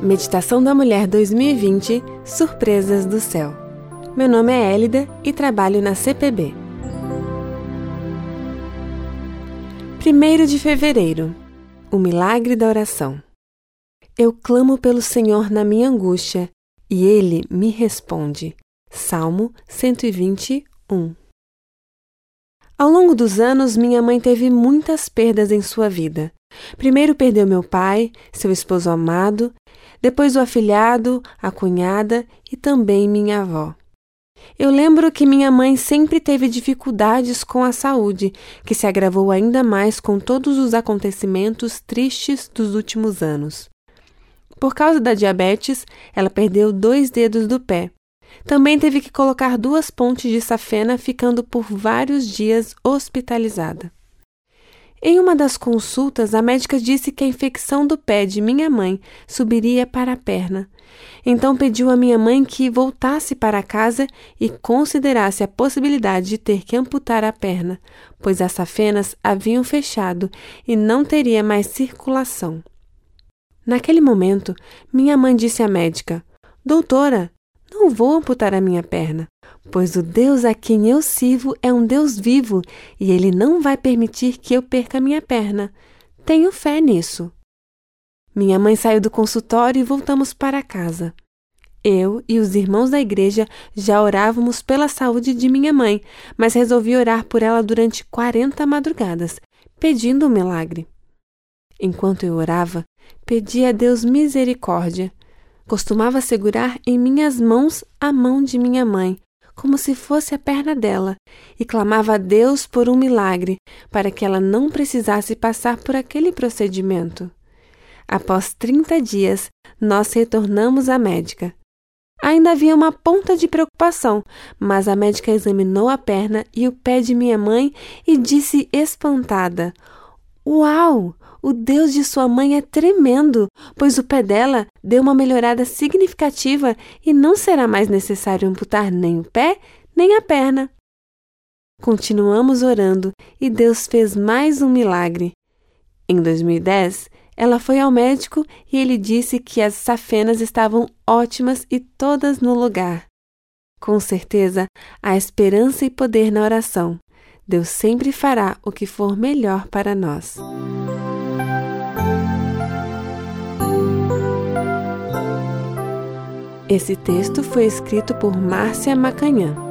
Meditação da Mulher 2020 Surpresas do Céu. Meu nome é Élida e trabalho na CPB. 1 de fevereiro O milagre da oração. Eu clamo pelo Senhor na minha angústia e ele me responde. Salmo 121. Ao longo dos anos, minha mãe teve muitas perdas em sua vida. Primeiro perdeu meu pai, seu esposo amado, depois o afilhado, a cunhada e também minha avó. Eu lembro que minha mãe sempre teve dificuldades com a saúde, que se agravou ainda mais com todos os acontecimentos tristes dos últimos anos. Por causa da diabetes, ela perdeu dois dedos do pé. Também teve que colocar duas pontes de safena, ficando por vários dias hospitalizada. Em uma das consultas, a médica disse que a infecção do pé de minha mãe subiria para a perna. Então pediu à minha mãe que voltasse para casa e considerasse a possibilidade de ter que amputar a perna, pois as safenas haviam fechado e não teria mais circulação. Naquele momento, minha mãe disse à médica: Doutora, não vou amputar a minha perna, pois o Deus a quem eu sirvo é um Deus vivo e ele não vai permitir que eu perca minha perna. Tenho fé nisso. Minha mãe saiu do consultório e voltamos para casa. Eu e os irmãos da igreja já orávamos pela saúde de minha mãe, mas resolvi orar por ela durante quarenta madrugadas, pedindo um milagre. Enquanto eu orava, pedi a Deus misericórdia Costumava segurar em minhas mãos a mão de minha mãe, como se fosse a perna dela, e clamava a Deus por um milagre, para que ela não precisasse passar por aquele procedimento. Após 30 dias, nós retornamos à médica. Ainda havia uma ponta de preocupação, mas a médica examinou a perna e o pé de minha mãe e disse espantada: Uau! O Deus de sua mãe é tremendo, pois o pé dela deu uma melhorada significativa e não será mais necessário amputar nem o pé nem a perna. Continuamos orando e Deus fez mais um milagre. Em 2010, ela foi ao médico e ele disse que as safenas estavam ótimas e todas no lugar. Com certeza, há esperança e poder na oração. Deus sempre fará o que for melhor para nós. Esse texto foi escrito por Márcia Macanhã.